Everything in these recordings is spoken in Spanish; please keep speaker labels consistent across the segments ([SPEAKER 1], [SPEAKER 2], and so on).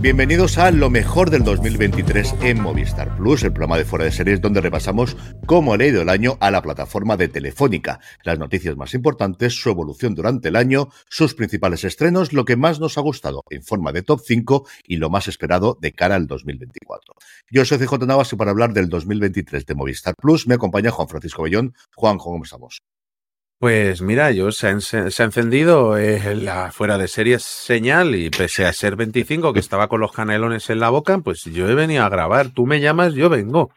[SPEAKER 1] Bienvenidos a lo mejor del 2023 en Movistar Plus, el programa de fuera de series donde repasamos cómo ha leído el año a la plataforma de Telefónica, las noticias más importantes, su evolución durante el año, sus principales estrenos, lo que más nos ha gustado en forma de top 5 y lo más esperado de cara al 2024. Yo soy CJ Navas y para hablar del 2023 de Movistar Plus me acompaña Juan Francisco Bellón. Juan, ¿cómo estamos?
[SPEAKER 2] Pues mira, yo se ha, se encendido eh, la fuera de series señal y pese a ser 25 que estaba con los canelones en la boca, pues yo he venido a grabar. Tú me llamas, yo vengo.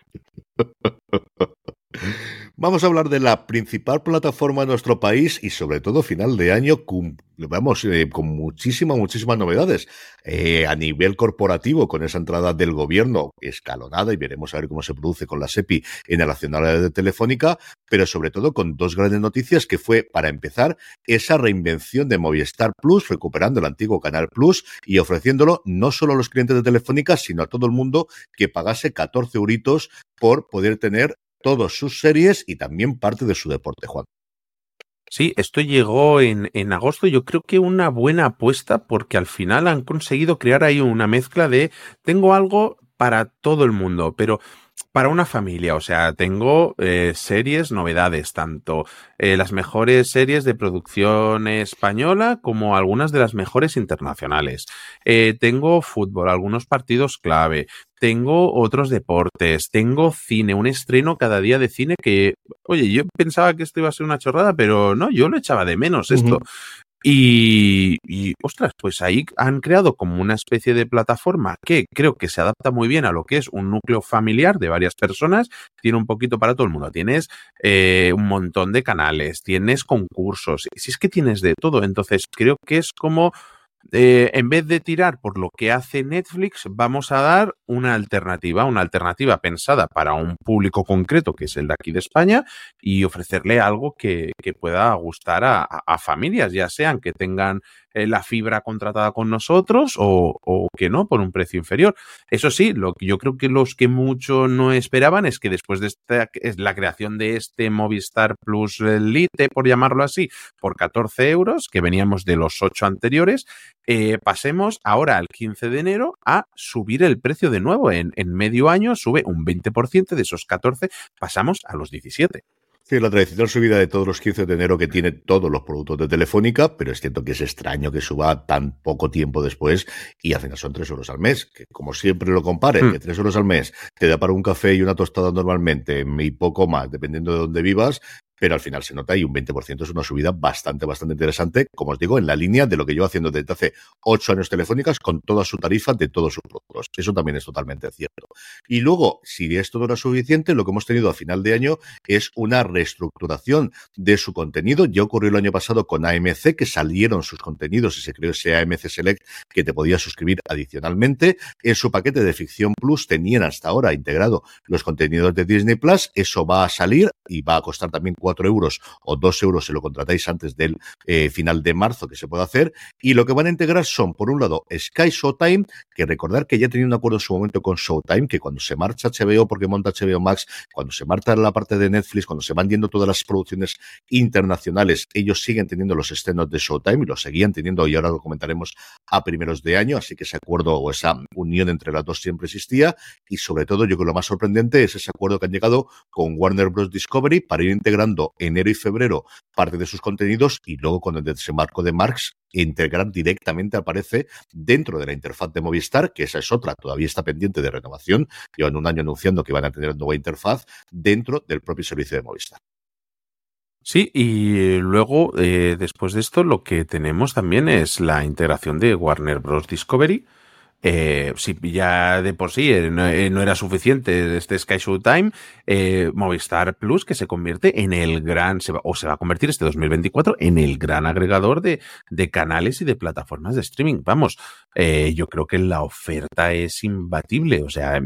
[SPEAKER 1] Vamos a hablar de la principal plataforma de nuestro país y sobre todo final de año con, vamos, eh, con muchísimas, muchísimas novedades. Eh, a nivel corporativo, con esa entrada del gobierno escalonada y veremos a ver cómo se produce con la SEPI en el Nacional de Telefónica, pero sobre todo con dos grandes noticias que fue, para empezar, esa reinvención de Movistar Plus, recuperando el antiguo Canal Plus y ofreciéndolo no solo a los clientes de Telefónica, sino a todo el mundo que pagase 14 euritos por poder tener todas sus series y también parte de su deporte, Juan.
[SPEAKER 2] Sí, esto llegó en, en agosto. Yo creo que una buena apuesta porque al final han conseguido crear ahí una mezcla de tengo algo para todo el mundo, pero para una familia, o sea, tengo eh, series, novedades, tanto eh, las mejores series de producción española como algunas de las mejores internacionales. Eh, tengo fútbol, algunos partidos clave, tengo otros deportes, tengo cine, un estreno cada día de cine que, oye, yo pensaba que esto iba a ser una chorrada, pero no, yo lo echaba de menos esto. Y, y, ostras, pues ahí han creado como una especie de plataforma que creo que se adapta muy bien a lo que es un núcleo familiar de varias personas. Tiene un poquito para todo el mundo. Tienes eh, un montón de canales, tienes concursos, si es que tienes de todo. Entonces creo que es como eh, en vez de tirar por lo que hace Netflix, vamos a dar una alternativa, una alternativa pensada para un público concreto, que es el de aquí de España, y ofrecerle algo que, que pueda gustar a, a, familias, ya sean que tengan eh, la fibra contratada con nosotros o, o, que no, por un precio inferior. Eso sí, lo que yo creo que los que mucho no esperaban es que después de esta, es la creación de este Movistar Plus Lite, por llamarlo así, por 14 euros, que veníamos de los 8 anteriores, eh, pasemos ahora al 15 de enero a subir el precio de nuevo. En, en medio año sube un 20% de esos 14, pasamos a los 17.
[SPEAKER 1] Sí, la tradicional subida de todos los 15 de enero que tiene todos los productos de Telefónica, pero es cierto que es extraño que suba tan poco tiempo después y al final son 3 euros al mes, que como siempre lo comparen, mm. que 3 euros al mes te da para un café y una tostada normalmente y poco más, dependiendo de dónde vivas, pero al final se nota y un 20% es una subida bastante, bastante interesante, como os digo, en la línea de lo que llevo haciendo desde hace ocho años telefónicas con toda su tarifa de todos sus productos. Eso también es totalmente cierto. Y luego, si esto no era suficiente, lo que hemos tenido a final de año es una reestructuración de su contenido. Ya ocurrió el año pasado con AMC, que salieron sus contenidos y se creó ese AMC Select que te podías suscribir adicionalmente. En su paquete de ficción plus tenían hasta ahora integrado los contenidos de Disney Plus. Eso va a salir y va a costar también 4 euros o 2 euros si lo contratáis antes del eh, final de marzo que se puede hacer. Y lo que van a integrar son, por un lado, Sky Showtime, que recordar que ya tenía un acuerdo en su momento con Showtime, que cuando se marcha HBO porque monta HBO Max, cuando se marcha la parte de Netflix, cuando se van yendo todas las producciones internacionales, ellos siguen teniendo los estrenos de Showtime y lo seguían teniendo y ahora lo comentaremos a primeros de año, así que ese acuerdo o esa unión entre las dos siempre existía y sobre todo yo creo que lo más sorprendente es ese acuerdo que han llegado con Warner Bros. Discovery para ir integrando enero y febrero parte de sus contenidos y luego con el desembarco de Marx integrar directamente aparece dentro de la interfaz de Movistar, que esa es otra, todavía está pendiente de renovación, llevan un año anunciando que van a tener nueva interfaz dentro del propio servicio de Movistar.
[SPEAKER 2] Sí, y luego, eh, después de esto, lo que tenemos también es la integración de Warner Bros. Discovery, eh, si ya de por sí eh, eh, no, era suficiente este Sky Showtime, eh, Movistar Plus que se convierte en el gran, o se va a convertir este 2024 en el gran agregador de, de canales y de plataformas de streaming. Vamos, yo creo que la oferta es imbatible, o sea,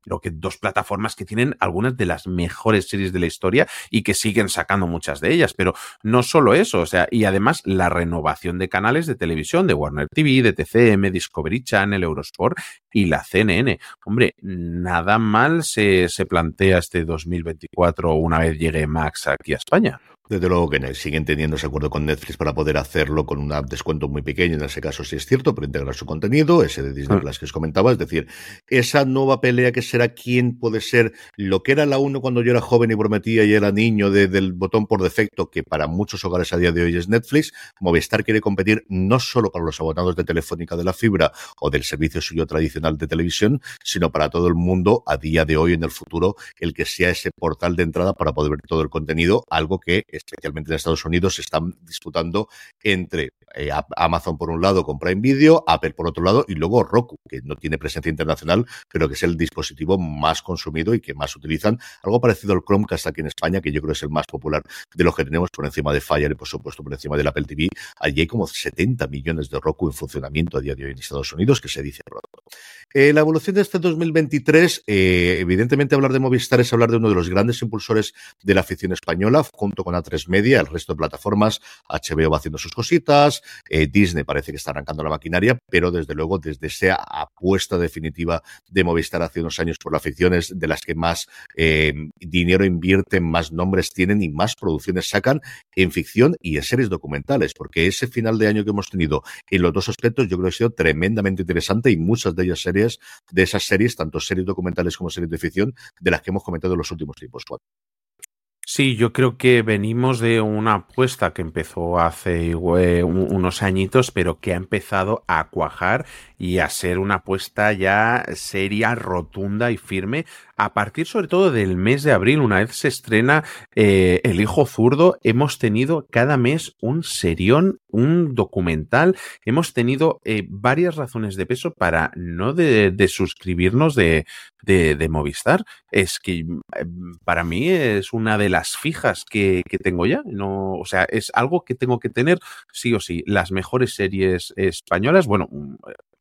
[SPEAKER 2] creo que dos plataformas que tienen algunas de las mejores series de la historia y que siguen sacando muchas de ellas. Pero no solo eso, o sea, y además la renovación de canales de televisión de Warner TV, de TCM, Discovery Channel, Eurosport y la CNN. Hombre, nada mal se, se plantea este 2024 una vez llegue Max aquí a España.
[SPEAKER 1] Desde luego que siguen teniendo ese acuerdo con Netflix para poder hacerlo con un descuento muy pequeño, en ese caso sí es cierto, pero integrar su contenido, ese de Disney ah. Plus que os comentaba, es decir, esa nueva pelea que será quién puede ser lo que era la uno cuando yo era joven y prometía y era niño del botón por defecto, que para muchos hogares a día de hoy es Netflix, Movistar quiere competir no solo para los abonados de Telefónica de la fibra o del servicio suyo tradicional de televisión, sino para todo el mundo a día de hoy en el futuro, el que sea ese portal de entrada para poder ver todo el contenido, algo que especialmente en Estados Unidos, se están disputando entre eh, Amazon por un lado con Prime Video, Apple por otro lado y luego Roku, que no tiene presencia internacional, pero que es el dispositivo más consumido y que más utilizan. Algo parecido al Chromecast aquí en España, que yo creo es el más popular de los que tenemos por encima de Fire y por supuesto por encima del Apple TV. Allí hay como 70 millones de Roku en funcionamiento a día de hoy en Estados Unidos, que se dice pronto. Eh, la evolución de este 2023, eh, evidentemente hablar de Movistar es hablar de uno de los grandes impulsores de la afición española, junto con A3 Media, el resto de plataformas, HBO va haciendo sus cositas, eh, Disney parece que está arrancando la maquinaria, pero desde luego desde esa apuesta definitiva de Movistar hace unos años por la afición es de las que más dinero invierten, más nombres tienen y más producciones sacan en ficción y en series documentales, porque ese final de año que hemos tenido en los dos aspectos yo creo que ha sido tremendamente interesante y muchas de ellas series, de esas series, tanto series documentales como series de ficción, de las que hemos comentado en los últimos tiempos.
[SPEAKER 2] Sí, yo creo que venimos de una apuesta que empezó hace eh, unos añitos, pero que ha empezado a cuajar y a ser una apuesta ya seria, rotunda y firme a partir sobre todo del mes de abril, una vez se estrena eh, El Hijo Zurdo, hemos tenido cada mes un serión, un documental, hemos tenido eh, varias razones de peso para no de, suscribirnos de, de, Movistar. Es que mm, para mí es una de las fijas que, que, tengo ya. No, o sea, es algo que tengo que tener sí o sí. Las mejores series españolas, bueno, mm,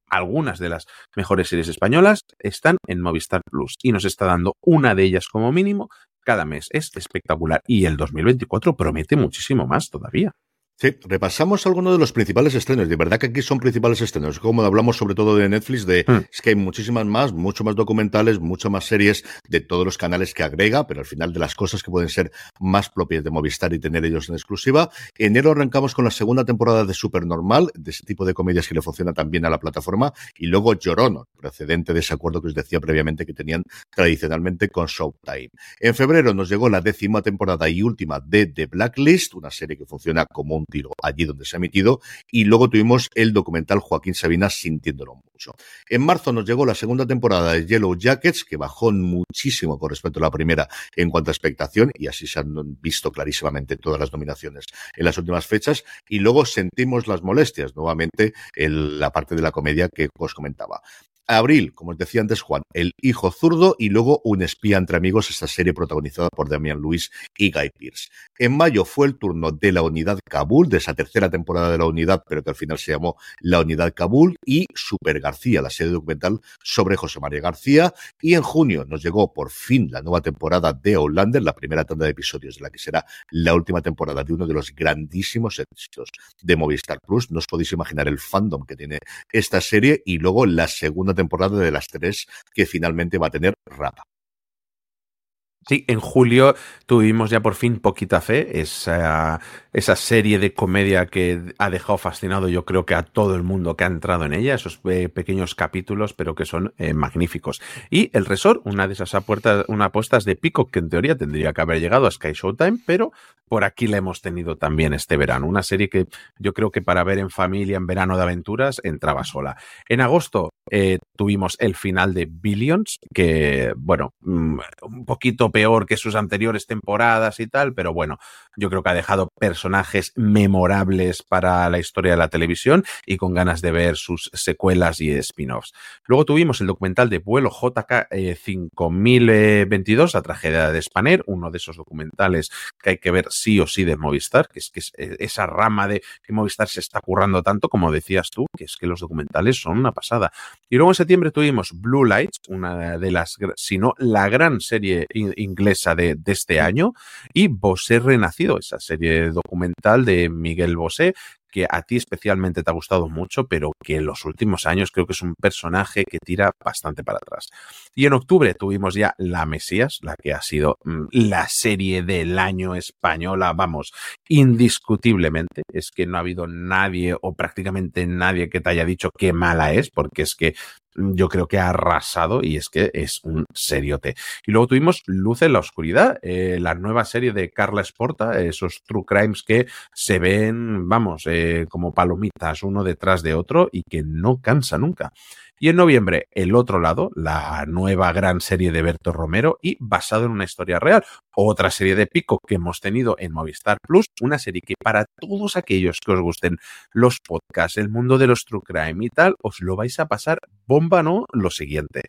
[SPEAKER 2] algunas de las mejores series españolas están en Movistar Plus y nos está dando una de ellas como mínimo cada mes. Es espectacular y el 2024 promete muchísimo más todavía.
[SPEAKER 1] Sí, repasamos algunos de los principales estrenos. De verdad que aquí son principales estrenos. Como hablamos sobre todo de Netflix, de hmm. es que hay muchísimas más, mucho más documentales, mucho más series de todos los canales que agrega, pero al final de las cosas que pueden ser más propias de Movistar y tener ellos en exclusiva. En enero arrancamos con la segunda temporada de Supernormal, de ese tipo de comedias que le funciona también a la plataforma, y luego Llorón, precedente de ese acuerdo que os decía previamente que tenían tradicionalmente con Showtime. En febrero nos llegó la décima temporada y última de The Blacklist, una serie que funciona como un allí donde se ha emitido. Y luego tuvimos el documental Joaquín Sabina sintiéndolo mucho. En marzo nos llegó la segunda temporada de Yellow Jackets, que bajó muchísimo con respecto a la primera en cuanto a expectación, y así se han visto clarísimamente todas las nominaciones en las últimas fechas. Y luego sentimos las molestias, nuevamente, en la parte de la comedia que os comentaba. Abril, como os decía antes Juan, El hijo zurdo y luego Un espía entre amigos, esta serie protagonizada por Damian Lewis y Guy Pearce. En mayo fue el turno de la unidad Kabul, de esa tercera temporada de la unidad, pero que al final se llamó La unidad Kabul, y Super García, la serie documental sobre José María García. Y en junio nos llegó por fin la nueva temporada de Outlander, la primera tanda de episodios de la que será la última temporada de uno de los grandísimos éxitos de Movistar Plus. No os podéis imaginar el fandom que tiene esta serie y luego la segunda temporada de las tres que finalmente va a tener Rapa.
[SPEAKER 2] Sí, en julio tuvimos ya por fin Poquita Fe, esa, esa serie de comedia que ha dejado fascinado yo creo que a todo el mundo que ha entrado en ella, esos eh, pequeños capítulos, pero que son eh, magníficos. Y El Resort, una de esas apuestas, una apuestas de pico que en teoría tendría que haber llegado a Sky Showtime, pero por aquí la hemos tenido también este verano. Una serie que yo creo que para ver en familia, en verano de aventuras, entraba sola. En agosto eh, tuvimos el final de Billions, que, bueno, mm, un poquito peor que sus anteriores temporadas y tal, pero bueno, yo creo que ha dejado personajes memorables para la historia de la televisión y con ganas de ver sus secuelas y spin-offs. Luego tuvimos el documental de vuelo JK 5022, la tragedia de Spanair, uno de esos documentales que hay que ver sí o sí de Movistar, que es que es eh, esa rama de que Movistar se está currando tanto, como decías tú, que es que los documentales son una pasada. Y luego en septiembre tuvimos Blue Lights, una de las, si no la gran serie inglesa de, de este año, y Bosé Renacido, esa serie documental de Miguel Bosé, que a ti especialmente te ha gustado mucho, pero que en los últimos años creo que es un personaje que tira bastante para atrás. Y en octubre tuvimos ya La Mesías, la que ha sido mm, la serie del año española, vamos, indiscutiblemente. Es que no ha habido nadie o prácticamente nadie que te haya dicho qué mala es, porque es que yo creo que ha arrasado y es que es un seriote. Y luego tuvimos Luz en la Oscuridad, eh, la nueva serie de Carla Esporta, esos true crimes que se ven, vamos, eh, como palomitas uno detrás de otro y que no cansa nunca. Y en noviembre, El otro lado, la nueva gran serie de Berto Romero y basado en una historia real. Otra serie de pico que hemos tenido en Movistar Plus, una serie que para todos aquellos que os gusten los podcasts, el mundo de los true crime y tal, os lo vais a pasar bomba, ¿no? Lo siguiente.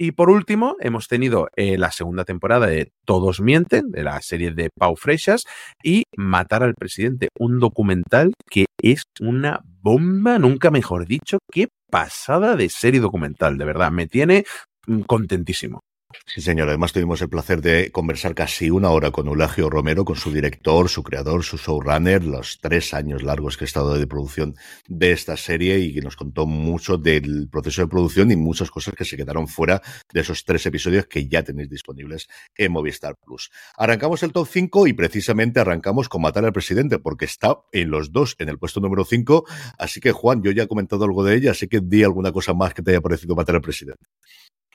[SPEAKER 2] Y por último, hemos tenido eh, la segunda temporada de Todos Mienten, de la serie de Pau Freixas, y Matar al Presidente, un documental que es una bomba, nunca mejor dicho, qué pasada de serie documental, de verdad, me tiene mm, contentísimo.
[SPEAKER 1] Sí, señor. Además, tuvimos el placer de conversar casi una hora con Eulagio Romero, con su director, su creador, su showrunner, los tres años largos que ha estado de producción de esta serie y que nos contó mucho del proceso de producción y muchas cosas que se quedaron fuera de esos tres episodios que ya tenéis disponibles en Movistar Plus. Arrancamos el top 5 y precisamente arrancamos con Matar al Presidente, porque está en los dos, en el puesto número 5. Así que, Juan, yo ya he comentado algo de ella, así que di alguna cosa más que te haya parecido Matar al Presidente.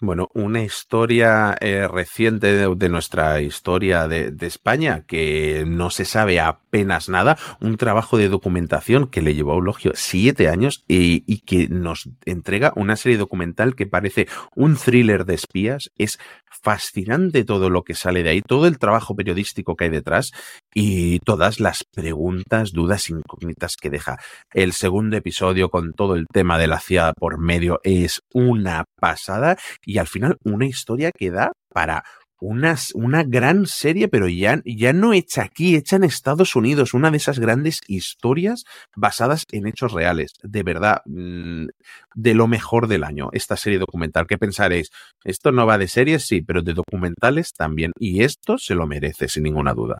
[SPEAKER 2] Bueno, una historia eh, reciente de, nuestra historia de, España que no se sabe apenas nada, un trabajo de documentación que le llevó a Eulogio siete años y, y, que nos entrega una serie documental que parece un thriller de espías, es fascinante todo lo que sale de ahí, todo el trabajo periodístico que hay detrás y todas las preguntas, dudas, incógnitas que deja. El segundo episodio con todo el tema de la CIA por medio es una pasada y al final una historia que da para una, una, gran serie, pero ya, ya no hecha aquí, hecha en Estados Unidos, una de esas grandes historias basadas en hechos reales. De verdad, mm, de lo mejor del año, esta serie documental. ¿Qué pensaréis? Esto no va de series, sí, pero de documentales también. Y esto se lo merece, sin ninguna duda.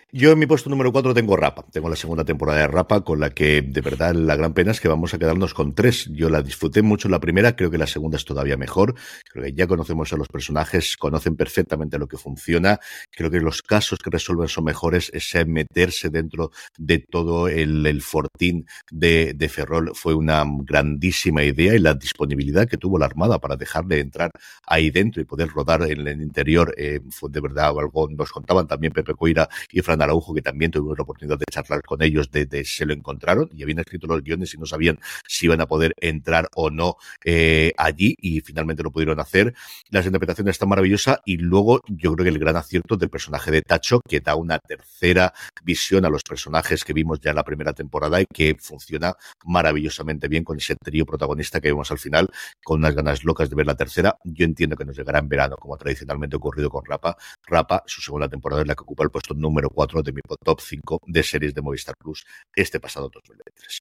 [SPEAKER 1] Yo en mi puesto número 4 tengo Rapa. Tengo la segunda temporada de Rapa, con la que de verdad la gran pena es que vamos a quedarnos con tres. Yo la disfruté mucho la primera, creo que la segunda es todavía mejor. Creo que ya conocemos a los personajes, conocen perfectamente lo que funciona. Creo que los casos que resuelven son mejores. Ese meterse dentro de todo el, fortín de, Ferrol fue una grandísima idea y la disponibilidad que tuvo la Armada para dejarle entrar ahí dentro y poder rodar en el interior eh, fue de verdad algo. Nos contaban también Pepe Coira y Fran Araujo, que también tuvimos la oportunidad de charlar con ellos, de, se lo encontraron y habían escrito los guiones y no sabían si iban a poder entrar o no eh, allí y finalmente lo pudieron hacer. Las interpretaciones están maravillosas y luego yo creo que el gran acierto del personaje de Tacho, que da una tercera visión a los personajes que vimos ya en la primera temporada y que funciona maravillosamente bien con ese trío protagonista que vemos al final, con unas ganas locas de ver la tercera. Yo entiendo que nos llegará en verano, como tradicionalmente ocurrido con Rapa. Rapa, su segunda temporada es la que ocupa el puesto número 4 de mi top 5 de series de Movistar Plus este pasado 2023.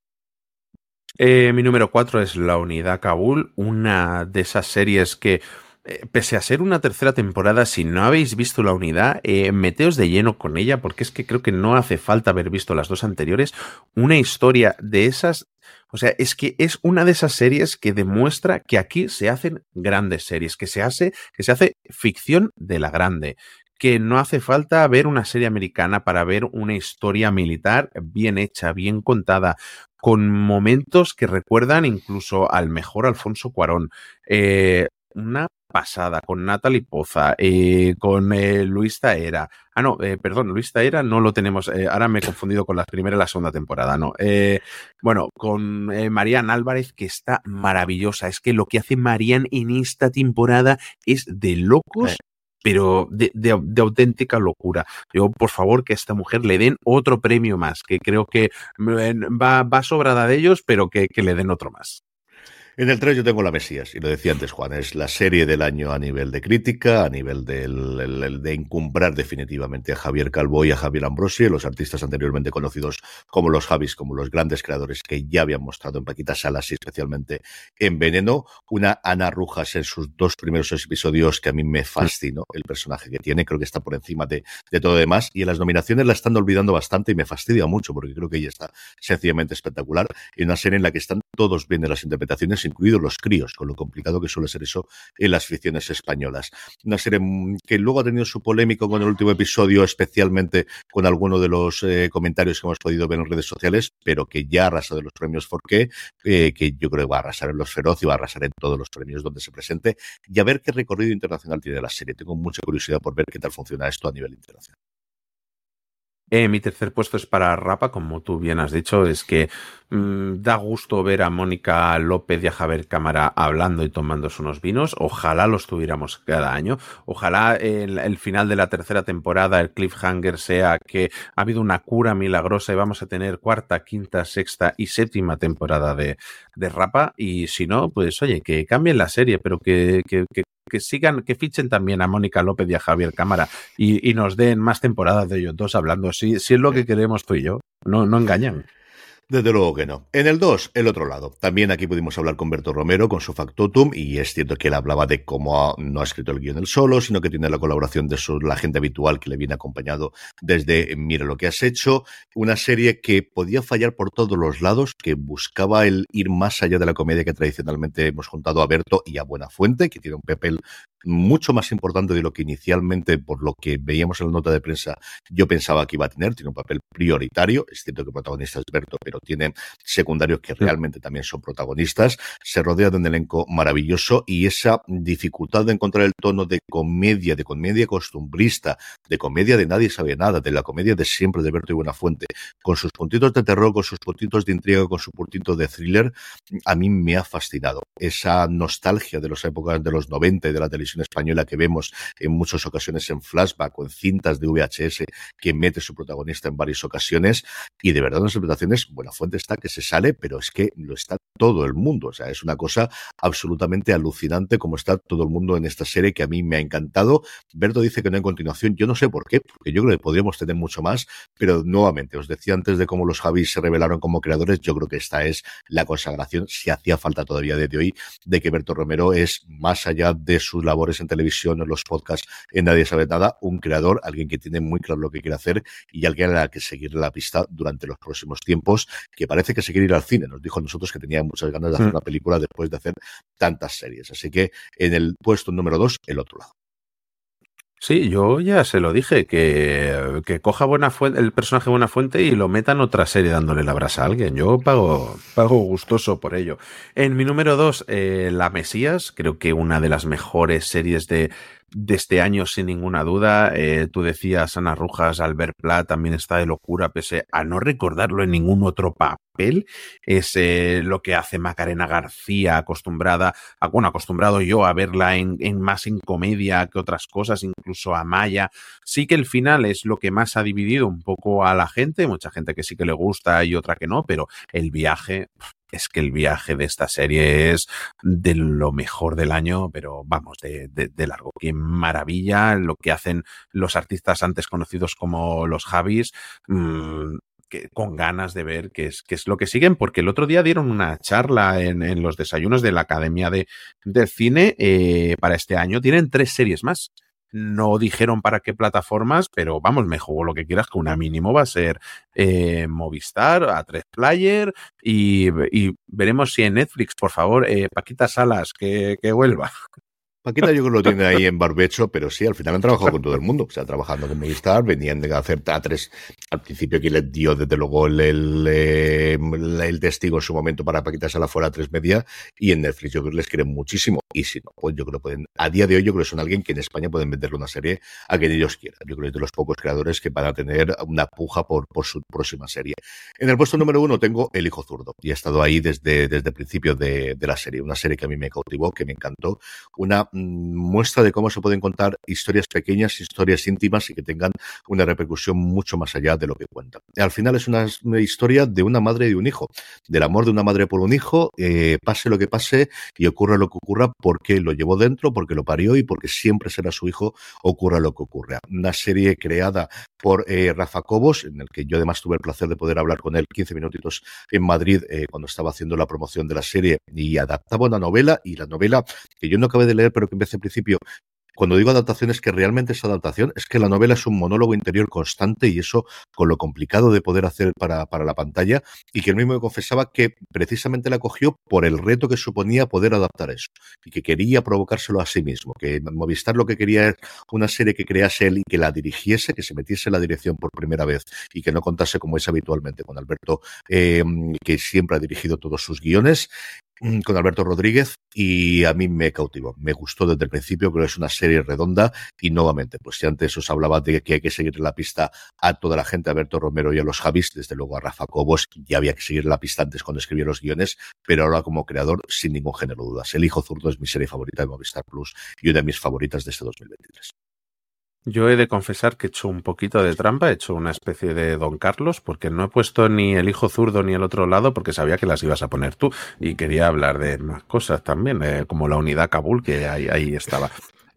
[SPEAKER 2] Eh, mi número 4 es La Unidad Kabul, una de esas series que eh, pese a ser una tercera temporada, si no habéis visto la unidad, eh, meteos de lleno con ella, porque es que creo que no hace falta haber visto las dos anteriores. Una historia de esas, o sea, es que es una de esas series que demuestra que aquí se hacen grandes series, que se hace, que se hace ficción de la grande que no hace falta ver una serie americana para ver una historia militar bien hecha, bien contada, con momentos que recuerdan incluso al mejor Alfonso Cuarón. Eh, una pasada con Natalie Poza, eh, con eh, Luis Taera. Ah, no, perdón, Luis Taera no lo tenemos. ahora me he confundido con la primera y la segunda temporada, no. bueno, con Marian Álvarez, que está maravillosa. Es que lo que hace Marian en esta temporada es de locos. Pero de, auténtica locura. Yo, por favor, que a esta mujer le den otro premio más, que creo que va, va sobrada de ellos, pero que le den otro más.
[SPEAKER 1] En el 3 yo tengo La Mesías, y lo decía antes Juan, es la serie del año a nivel de crítica, a nivel de encumbrar definitivamente a Javier Calvo y a Javier Ambrosi, los artistas anteriormente conocidos como los Javis, como los grandes creadores que ya habían mostrado en Paquita Salas y especialmente en Veneno. Una Ana Rujas en sus dos primeros episodios que a mí me fascinó el personaje que tiene, creo que está por encima de, de todo demás. Y en las nominaciones la están olvidando bastante y me fastidia mucho porque creo que ella está sencillamente espectacular. Y una serie en la que están todos bien de las interpretaciones incluidos los críos, con lo complicado que suele ser eso en las ficciones españolas. Una serie que luego ha tenido su polémico con el último episodio, especialmente con alguno de los eh, comentarios que hemos podido ver en redes sociales, pero que ya arrasa de los premios Forqué, eh, que yo creo que va a arrasar en los Feroz y va a arrasar en todos los premios donde se presente, y a ver qué recorrido internacional tiene la serie. Tengo mucha curiosidad por ver qué tal funciona esto a nivel internacional.
[SPEAKER 2] Eh, mi tercer puesto es para Rapa, como tú bien has dicho, es que mm, da gusto ver a Mónica López y a Javier Cámara hablando y tomándose unos vinos. Ojalá los tuviéramos cada año. Ojalá el, el, final de la tercera temporada, el cliffhanger, sea que ha habido una cura milagrosa y vamos a tener cuarta, quinta, sexta y séptima temporada de, de Rapa. Y si no, pues oye, que cambien la serie, pero que, que, que que sigan, que fichen también a Mónica López y a Javier Cámara y, nos den más temporadas de ellos dos hablando. Si, si es lo que queremos tú y yo, no, no engañan.
[SPEAKER 1] Desde luego que no. En el 2, el otro lado. También aquí pudimos hablar con Berto Romero, con su factotum, y es cierto que él hablaba de cómo no ha escrito el guion él solo, sino que tiene la colaboración de su, la gente habitual que le viene acompañado desde Mira lo que has hecho. Una serie que podía fallar por todos los lados, que buscaba el ir más allá de la comedia que tradicionalmente hemos juntado a Berto y a Buenafuente, que tiene un papel mucho más importante de lo que inicialmente, por lo que veíamos en la nota de prensa, yo pensaba que iba a tener. Tiene un papel prioritario. Es cierto que el protagonista es Berto, pero tiene secundarios que realmente también son protagonistas. Se rodea de un elenco maravilloso y esa dificultad de encontrar el tono de comedia, de comedia costumbrista, de comedia de nadie sabe nada, de la comedia de siempre de Berto y Buenafuente, con sus puntitos de terror, con sus puntitos de intriga, con su puntito de thriller, a mí me ha fascinado. Esa nostalgia de las épocas de los 90 y de la televisión española que vemos en muchas ocasiones en flashback o en cintas de VHS que mete su protagonista en varias ocasiones y de verdad las interpretaciones, bueno, fuente está que se sale, pero es que lo está todo el mundo, o sea, es una cosa absolutamente alucinante como está todo el mundo en esta serie que a mí me ha encantado. Berto dice que no en continuación, yo no sé por qué, porque yo creo que podríamos tener mucho más, pero nuevamente, os decía antes de cómo los Javis se revelaron como creadores, yo creo que esta es la consagración, si hacía falta todavía desde hoy, de que Berto Romero es, más allá de sus labores en televisión, en los podcasts, en Nadie sabe nada, un creador, alguien que tiene muy claro lo que quiere hacer y alguien a la que seguir la pista durante los próximos tiempos, que parece que se quiere ir al cine. Nos dijo a nosotros que tenía muchas ganas de hacer mm. una película después de hacer tantas series. Así que en el puesto número dos, el otro lado.
[SPEAKER 2] Sí, yo ya se lo dije, que, que coja buena fuente, el personaje Buena Fuente y lo meta en otra serie dándole la brasa a alguien. Yo pago, pago gustoso por ello. En mi número dos, eh, La Mesías, creo que una de las mejores series de de este año sin ninguna duda. Eh, tú decías, Ana Rujas, Albert Plat también está de locura, pese a no recordarlo en ningún otro papel. Es eh, lo que hace Macarena García, acostumbrada, a, bueno, acostumbrado yo a verla en, más en comedia que otras cosas, incluso a Maya. Sí que el final es lo que más ha dividido un poco a la gente, mucha gente que sí que le gusta y otra que no, pero el viaje, es que el viaje de esta serie es de lo mejor del año, pero vamos, de, de, largo. Qué maravilla lo que hacen los artistas antes conocidos como los Javis. Que, con ganas de ver qué es, qué es lo que siguen, porque el otro día dieron una charla en, en los desayunos de la Academia de, del Cine eh, para este año. Tienen tres series más. No dijeron para qué plataformas, pero vamos, me juego lo que quieras, que una mínimo va a ser eh, Movistar, a tres player y, veremos si en Netflix, por favor, eh, Paquita Salas, que vuelva.
[SPEAKER 1] Paquita yo creo que lo tiene ahí en barbecho, pero sí, al final han trabajado con todo el mundo. O sea, trabajando con Movistar, venían de hacer a tres. Al principio que les dio desde luego el, el, el, el testigo en su momento para Paquita Sala fuera a tres media y en Netflix yo creo que les quieren muchísimo. Y si no, pues yo creo que pueden, a día de hoy yo creo que son alguien que en España pueden venderle una serie a quien ellos quieran. Yo creo que es de los pocos creadores que van a tener una puja por, por su próxima serie. En el puesto número uno tengo El Hijo Zurdo y he estado ahí desde, desde el principio de, de la serie. Una serie que a mí me cautivó, que me encantó. Una muestra de cómo se pueden contar historias pequeñas, historias íntimas y que tengan una repercusión mucho más allá de lo que cuentan. Al final es una, una historia de una madre y de un hijo, del amor de una madre por un hijo, eh, pase lo que pase y ocurra lo que ocurra porque lo llevó dentro, porque lo parió y porque siempre será su hijo, ocurra lo que ocurra. Una serie creada por eh, Rafa Cobos, en el que yo además tuve el placer de poder hablar con él 15 minutitos en Madrid eh, cuando estaba haciendo la promoción de la serie y adaptaba una novela y la novela que yo no acabé de leer pero que empecé al principio cuando digo adaptación es que realmente esa adaptación es que la novela es un monólogo interior constante y eso con lo complicado de poder hacer para, para la pantalla y que él mismo me confesaba que precisamente la cogió por el reto que suponía poder adaptar eso y que quería provocárselo a sí mismo, que Movistar lo que quería es una serie que crease él y que la dirigiese, que se metiese en la dirección por primera vez y que no contase como es habitualmente con Alberto, eh, que siempre ha dirigido todos sus guiones con Alberto Rodríguez y a mí me cautivó. Me gustó desde el principio, creo que es una serie redonda y nuevamente, pues si antes os hablaba de que hay que seguir la pista a toda la gente, a Alberto Romero y a los Javis, desde luego a Rafa Cobos, ya había que seguir la pista antes cuando escribía los guiones, pero ahora como creador, sin ningún género de dudas. El Hijo Zurdo es mi serie favorita de Movistar Plus y una de mis favoritas de este 2023.
[SPEAKER 2] Yo he de confesar que he hecho un poquito de trampa, he hecho una especie de Don Carlos, porque no he puesto ni el hijo zurdo ni el otro lado, porque sabía que las ibas a poner tú. Y quería hablar de más cosas también, eh, como la unidad Kabul, que ahí, ahí estaba.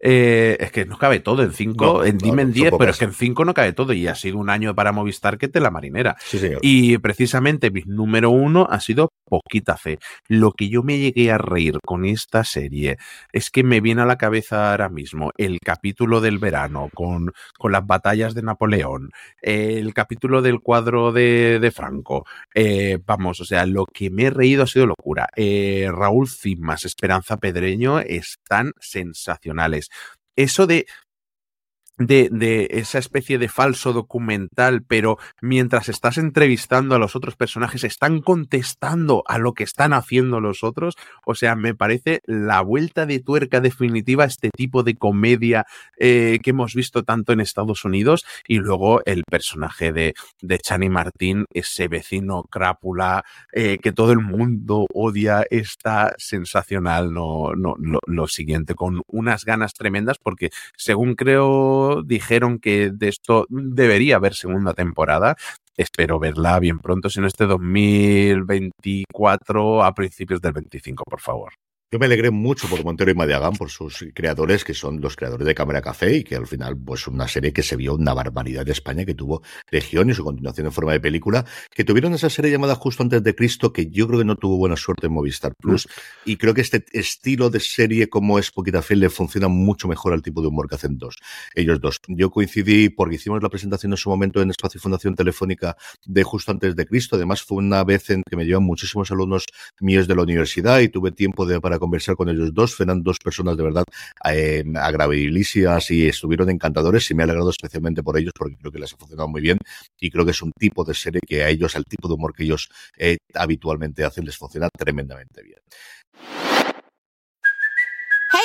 [SPEAKER 2] Eh, es que no cabe todo en 5, no, en, dime no, en 10, pero es que en 5 no cabe todo y ha sido un año para Movistar que te la marinera.
[SPEAKER 1] Sí, señor.
[SPEAKER 2] Y precisamente mi número uno ha sido Poquita Fe. Lo que yo me llegué a reír con esta serie es que me viene a la cabeza ahora mismo el capítulo del verano con, con las batallas de Napoleón, el capítulo del cuadro de, de Franco. Eh, vamos, o sea, lo que me he reído ha sido locura. Eh, Raúl Cimas, Esperanza Pedreño están sensacionales eso de de, esa especie de falso documental, pero mientras estás entrevistando a los otros personajes, están contestando a lo que están haciendo los otros. O sea, me parece la vuelta de tuerca definitiva a este tipo de comedia eh, que hemos visto tanto en Estados Unidos. Y luego el personaje de, de Chani Martín, ese vecino crápula eh, que todo el mundo odia, está sensacional. No, no, lo siguiente, con unas ganas tremendas, porque según creo dijeron que de esto debería haber segunda temporada. Espero verla bien pronto, si no este 2024 a principios del 25, por favor.
[SPEAKER 1] Yo me alegré mucho por Montero y Madiagán, por sus creadores, que son los creadores de Cámara Café, y que al final, pues una serie que se vio una barbaridad de España, que tuvo Legión y su continuación en forma de película, que tuvieron esa serie llamada Justo antes de Cristo, que yo creo que no tuvo buena suerte en Movistar Plus, mm. y creo que este estilo de serie como es Poquita Fe le funciona mucho mejor al tipo de humor que hacen dos, ellos dos. Yo coincidí porque hicimos la presentación en su momento en Espacio y Fundación Telefónica de Justo antes de Cristo, además fue una vez en que me llevan muchísimos alumnos míos de la universidad y tuve tiempo de, para conversar con ellos dos. Eran dos personas de verdad eh, agradabilísimas y estuvieron encantadores y me ha alegrado especialmente por ellos porque creo que les ha funcionado muy bien y creo que es un tipo de serie que a ellos, al tipo de humor que ellos eh, habitualmente hacen, les funciona tremendamente bien.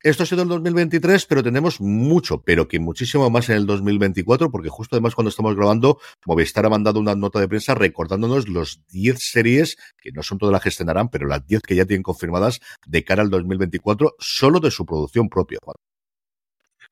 [SPEAKER 1] Esto ha sido el 2023, pero tenemos mucho, pero que muchísimo más en el 2024, porque justo además cuando estamos grabando, Movistar ha mandado una nota de prensa recordándonos los 10 series, que no son todas las que estrenarán, pero las 10 que ya tienen confirmadas de cara al 2024, solo de su producción propia, Juan.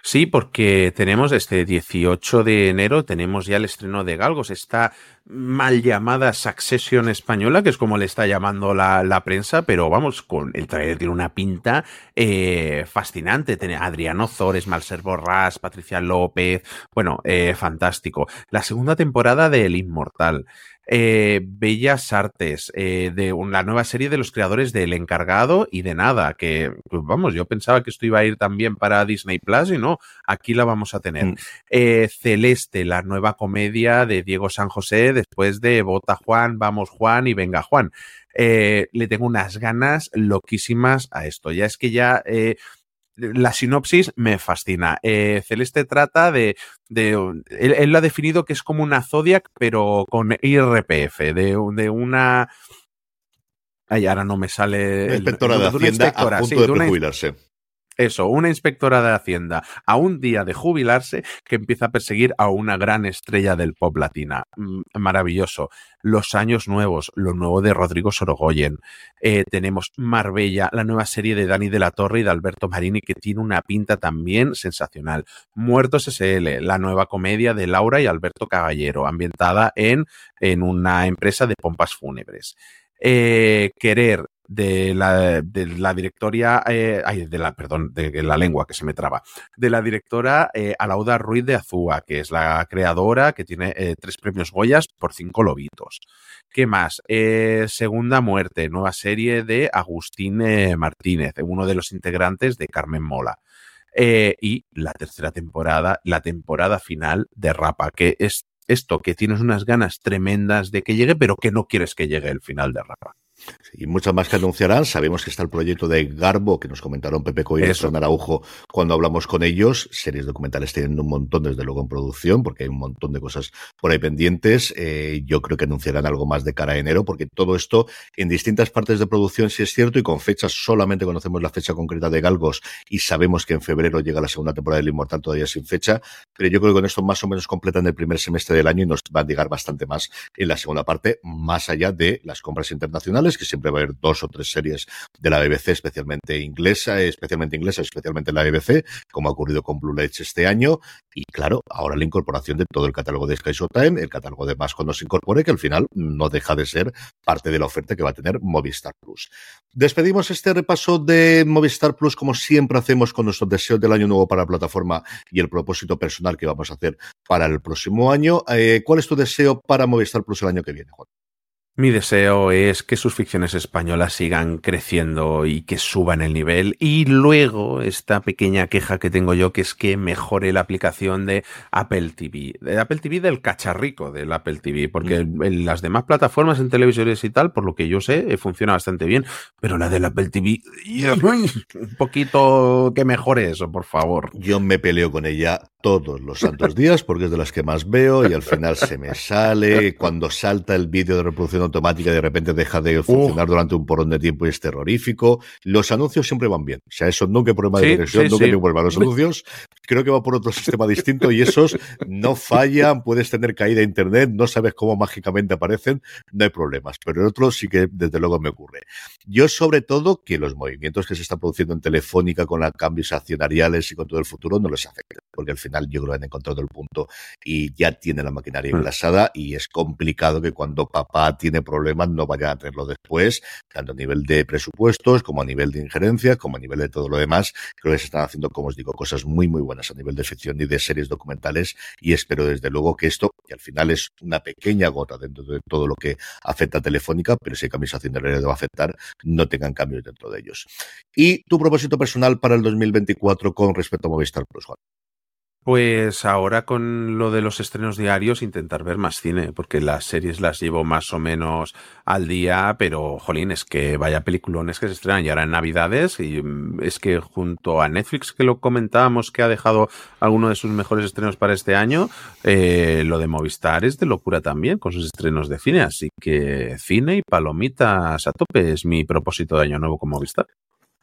[SPEAKER 2] Sí, porque tenemos este 18 de enero, tenemos ya el estreno de Galgos, esta mal llamada Succession española, que es como le está llamando la, prensa, pero vamos, con el trailer tiene una pinta eh, fascinante. Tiene Adriano Zores, Malser Borrás, Patricia López, bueno, eh, fantástico. La segunda temporada de El Inmortal. Eh, Bellas Artes, eh, de la nueva serie de los creadores del Encargado y de Nada, que pues vamos, yo pensaba que esto iba a ir también para Disney Plus y no, aquí la vamos a tener.
[SPEAKER 1] Mm.
[SPEAKER 2] Eh, Celeste, la nueva comedia de Diego San José, después de Vota Juan, Vamos Juan y Venga Juan. Le tengo unas ganas loquísimas a esto. Ya es que ya la sinopsis me fascina. Eh, Celeste trata de. de él, él, lo ha definido que es como una Zodiac, pero con IRPF, de, de una. Ay, ahora no me sale.
[SPEAKER 1] Una inspectora de, de Hacienda a punto sí, de, de jubilarse.
[SPEAKER 2] Eso, una inspectora de Hacienda a un día de jubilarse que empieza a perseguir a una gran estrella del pop latina. Mm, maravilloso. Los años nuevos, lo nuevo de Rodrigo Sorogoyen. Eh, tenemos Marbella, la nueva serie de Dani de la Torre y de Alberto Marini que tiene una pinta también sensacional. Muertos SL, la nueva comedia de Laura y Alberto Caballero, ambientada en, en una empresa de pompas fúnebres. Eh, querer de la, de la directoria, eh, ay, de la, perdón, de la lengua que se me traba, de la directora eh, Alauda Ruiz de Azúa, que es la creadora que tiene eh, tres premios Goyas por cinco lobitos. ¿Qué más? Segunda Muerte, nueva serie de Agustín Martínez, uno de los integrantes de Carmen Mola. y la tercera temporada, la temporada final de Rapa, que es esto, que tienes unas ganas tremendas de que llegue, pero que no quieres que llegue el final de Rapa.
[SPEAKER 1] Y muchas más que anunciarán. Sabemos que está el proyecto de Garbo, que nos comentaron Pepe Coy y Fran Araujo cuando hablamos con ellos. Series documentales tienen un montón, desde luego, en producción, porque hay un montón de cosas por ahí pendientes. Eh, yo creo que anunciarán algo más de cara a enero, porque todo esto en distintas partes de producción sí es cierto y con fechas solamente conocemos la fecha concreta de Galgos y sabemos que en febrero llega la segunda temporada del Inmortal todavía sin fecha. Pero yo creo que con esto más o menos completan el primer semestre del año y nos va a llegar bastante más en la segunda parte, más allá de las compras internacionales que siempre va a haber dos o tres series de la BBC, especialmente inglesa, especialmente inglesa, especialmente la BBC, como ha ocurrido con Blue Ledge este año. Y claro, ahora la incorporación de todo el catálogo de Sky Showtime, el catálogo de más cuando se incorpore, que al final no deja de ser parte de la oferta que va a tener Movistar Plus. Despedimos este repaso de Movistar Plus, como siempre hacemos con nuestros deseos del año nuevo para la plataforma y el propósito personal que vamos a hacer para el próximo año. Eh, ¿Cuál es tu deseo para Movistar Plus el año que viene, Juan?
[SPEAKER 2] Mi deseo es que sus ficciones españolas sigan creciendo y que suban el nivel. Y luego esta pequeña queja que tengo yo, que es que mejore la aplicación de Apple TV. De Apple TV del cacharrico del Apple TV, porque mm. en las demás plataformas en televisores y tal, por lo que yo sé, eh, funciona bastante bien. Pero la del Apple TV, un poquito que mejore eso, por favor.
[SPEAKER 1] Yo me peleo con ella todos los santos días porque es de las que más veo y al final se me sale. Cuando salta el vídeo de reproducción automática de repente deja de funcionar uh. durante un porón de tiempo y es terrorífico. Los anuncios siempre van bien. O sea, eso nunca hay problema de dirección, sí, nunca sí. hay problema. Los anuncios creo que va por otro sistema distinto y esos no fallan, puedes tener caída a internet, no sabes cómo mágicamente aparecen, no hay problemas. Pero en otros sí que desde luego me ocurre. Yo sobre todo que los movimientos que se están produciendo en Telefónica con los cambios accionariales y con todo el futuro no les afecten, porque al final yo creo que han encontrado el punto y ya tiene la maquinaria engrasada y es complicado que cuando papá tiene problemas no vayan a tenerlo después, tanto a nivel de presupuestos como a nivel de injerencia, como a nivel de todo lo demás. Creo que se están haciendo, como os digo, cosas muy, muy buenas a nivel de ficción y de series documentales y espero desde luego que esto, que al final es una pequeña gota dentro de todo lo que afecta a Telefónica, pero si cambios haciendo le va a afectar, no tengan cambios dentro de ellos. Y tu propósito personal para el 2024 con respecto a Movistar Plus, Juan.
[SPEAKER 2] Pues ahora con lo de los estrenos diarios intentar ver más cine, porque las series las llevo más o menos al día, pero jolín, es que vaya peliculones que se estrenan y ahora en Navidades, y mm, es que junto a Netflix que lo comentábamos que ha dejado alguno de sus mejores estrenos para este año, eh, lo de Movistar es de locura también con sus estrenos de cine, así que cine y palomitas a tope es mi propósito de año nuevo con Movistar.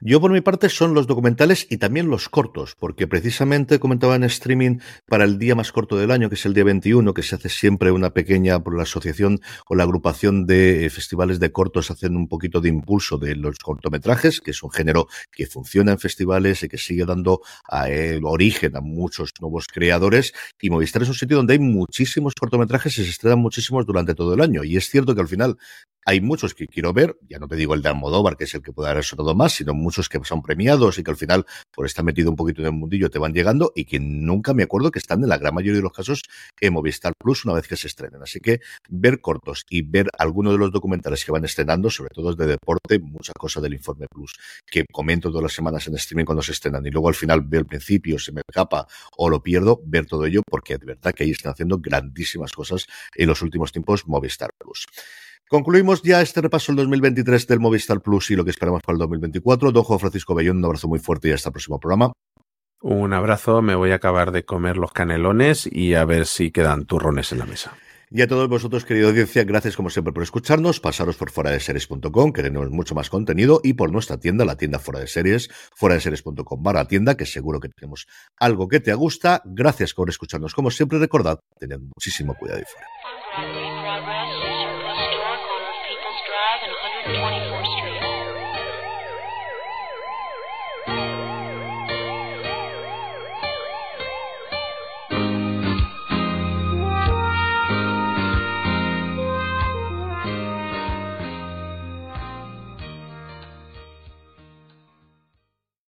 [SPEAKER 1] Yo por mi parte son los documentales y también los cortos, porque precisamente comentaba en streaming para el día más corto del año, que es el día 21, que se hace siempre una pequeña, por la asociación o la agrupación de eh, festivales de cortos, hacen un poquito de impulso de los cortometrajes, que es un género que funciona en festivales y que sigue dando eh, origen a muchos nuevos creadores. Y Movistar es un sitio donde hay muchísimos cortometrajes y se estrenan muchísimos durante todo el año. Y es cierto que al final hay muchos que quiero ver, ya no te digo el de Almodóvar, que es el que puede haber sonado más, sino muchos que son premiados y que al final, por estar metido un poquito en el mundillo, te van llegando y que nunca me acuerdo que están en la gran mayoría de los casos en Movistar Plus una vez que se estrenen. Así que ver cortos y ver algunos de los documentales que van estrenando, sobre todo de deporte, mucha cosa del Informe Plus, que comento todas las semanas en streaming cuando se estrenan y luego al final veo el principio, se me escapa o lo pierdo, ver todo ello porque de verdad que ahí están haciendo grandísimas cosas en los últimos tiempos Movistar Plus. Concluimos ya este repaso del 2023 del Movistar Plus y lo que esperamos para el 2024. Don Juan Francisco Bellón, un abrazo muy fuerte y hasta el próximo programa.
[SPEAKER 2] Un abrazo, me voy a acabar de comer los canelones y a ver si quedan turrones en la mesa.
[SPEAKER 1] Y a todos vosotros, querida audiencia, gracias como siempre por escucharnos. Pasaros por fuera de series.com, que tenemos mucho más contenido, y por nuestra tienda, la tienda fuera de series, fuera de series.com barra tienda, que seguro que tenemos algo que te gusta. Gracias por escucharnos. Como siempre, recordad, tened muchísimo cuidado y fuera.